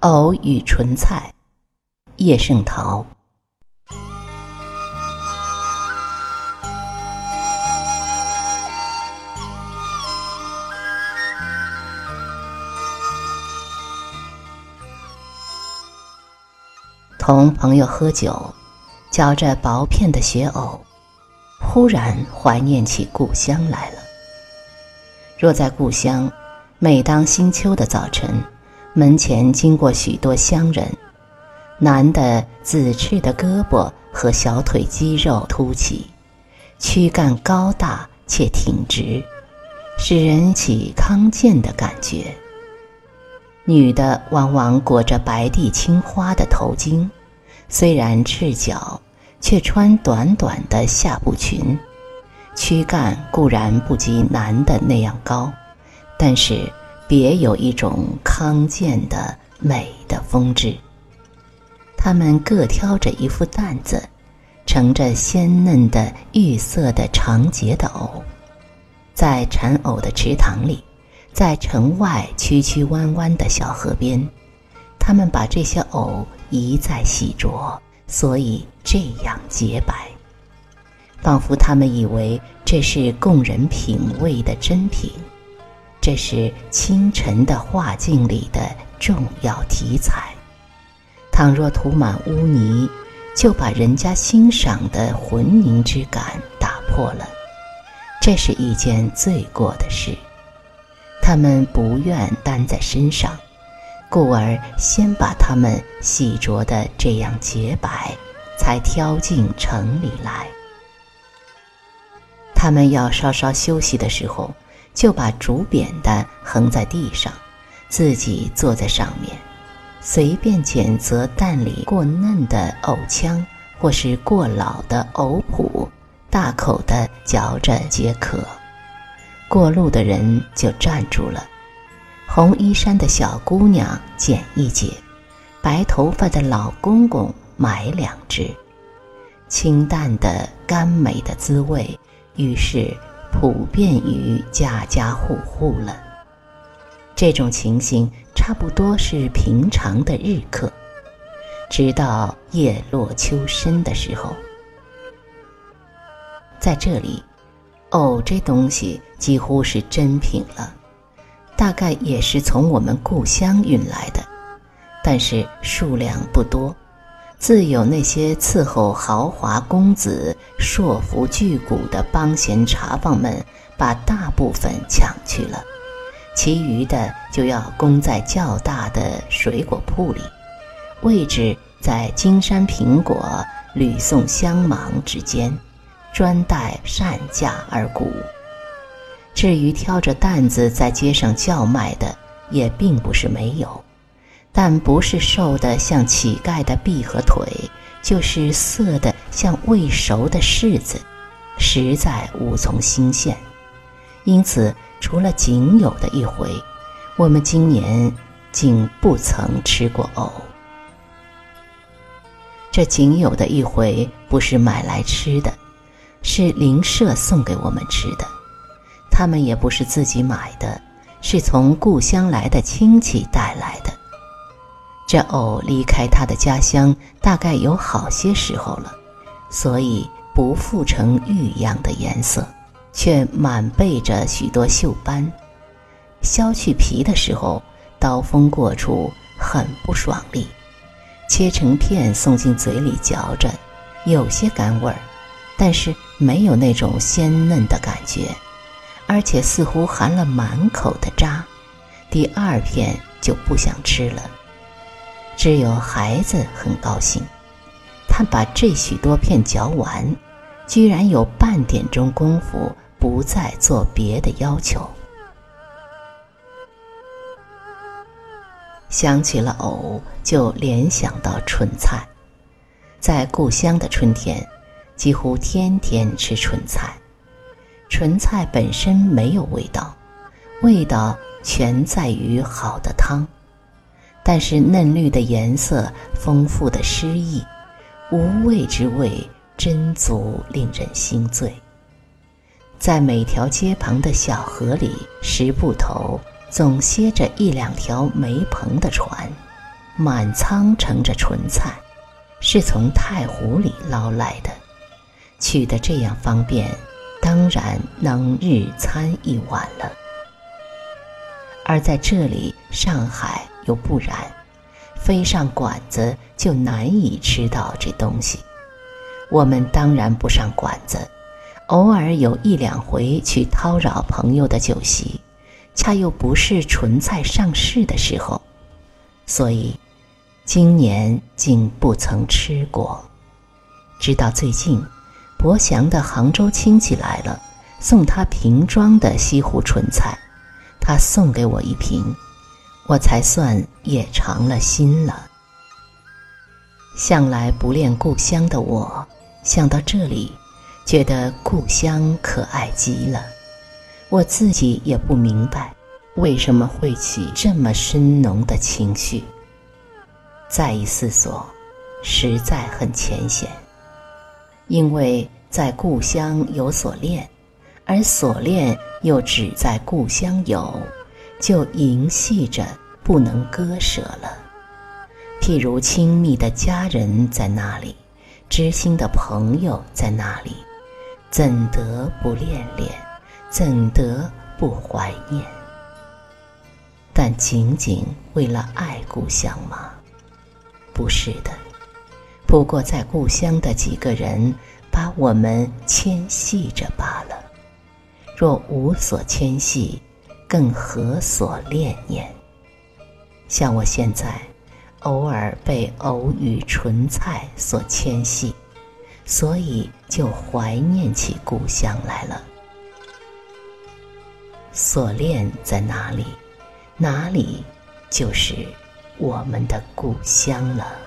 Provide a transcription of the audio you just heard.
藕与莼菜，叶圣陶。同朋友喝酒，嚼着薄片的雪藕，忽然怀念起故乡来了。若在故乡，每当新秋的早晨。门前经过许多乡人，男的紫赤的胳膊和小腿肌肉凸起，躯干高大且挺直，使人起康健的感觉。女的往往裹着白地青花的头巾，虽然赤脚，却穿短短的下步裙，躯干固然不及男的那样高，但是。别有一种康健的美的风致。他们各挑着一副担子，盛着鲜嫩的玉色的长节的藕，在产藕的池塘里，在城外曲曲弯弯的小河边，他们把这些藕一再洗濯，所以这样洁白，仿佛他们以为这是供人品味的珍品。这是清晨的画境里的重要题材。倘若涂满污泥，就把人家欣赏的浑凝之感打破了。这是一件罪过的事。他们不愿担在身上，故而先把它们洗濯的这样洁白，才挑进城里来。他们要稍稍休息的时候。就把竹扁担横在地上，自己坐在上面，随便拣择蛋里过嫩的藕腔，或是过老的藕脯，大口的嚼着解渴。过路的人就站住了，红衣衫的小姑娘捡一截，白头发的老公公买两只，清淡的甘美的滋味，于是。普遍于家家户户了。这种情形差不多是平常的日课，直到叶落秋深的时候。在这里，藕这东西几乎是珍品了，大概也是从我们故乡运来的，但是数量不多。自有那些伺候豪华公子、硕服巨贾的帮闲茶房们，把大部分抢去了，其余的就要供在较大的水果铺里，位置在金山苹果、吕宋香芒之间，专待善价而沽。至于挑着担子在街上叫卖的，也并不是没有。但不是瘦的像乞丐的臂和腿，就是涩的像未熟的柿子，实在无从新鲜。因此，除了仅有的一回，我们今年竟不曾吃过藕。这仅有的一回不是买来吃的，是邻舍送给我们吃的。他们也不是自己买的，是从故乡来的亲戚带来的。这藕离开它的家乡，大概有好些时候了，所以不复成玉样的颜色，却满背着许多锈斑。削去皮的时候，刀锋过处很不爽利，切成片送进嘴里嚼着，有些甘味儿，但是没有那种鲜嫩的感觉，而且似乎含了满口的渣，第二片就不想吃了。只有孩子很高兴，他把这许多片嚼完，居然有半点钟功夫不再做别的要求。想起了藕，就联想到春菜。在故乡的春天，几乎天天吃春菜。春菜本身没有味道，味道全在于好的汤。但是嫩绿的颜色，丰富的诗意，无味之味，真足令人心醉。在每条街旁的小河里，石埠头总歇着一两条没篷的船，满仓盛着纯菜，是从太湖里捞来的，取得这样方便，当然能日餐一碗了。而在这里，上海又不然，飞上馆子就难以吃到这东西。我们当然不上馆子，偶尔有一两回去叨扰朋友的酒席，恰又不是纯菜上市的时候，所以今年竟不曾吃过。直到最近，博祥的杭州亲戚来了，送他瓶装的西湖纯菜，他送给我一瓶，我才算也尝了心了。向来不恋故乡的我。想到这里，觉得故乡可爱极了。我自己也不明白，为什么会起这么深浓的情绪。再一思索，实在很浅显。因为在故乡有所恋，而所恋又只在故乡有，就萦系着不能割舍了。譬如亲密的家人在那里。知心的朋友在那里，怎得不恋恋？怎得不怀念？但仅仅为了爱故乡吗？不是的。不过在故乡的几个人，把我们牵系着罢了。若无所牵系，更何所恋念？像我现在。偶尔被偶遇纯菜所牵系，所以就怀念起故乡来了。所恋在哪里，哪里就是我们的故乡了。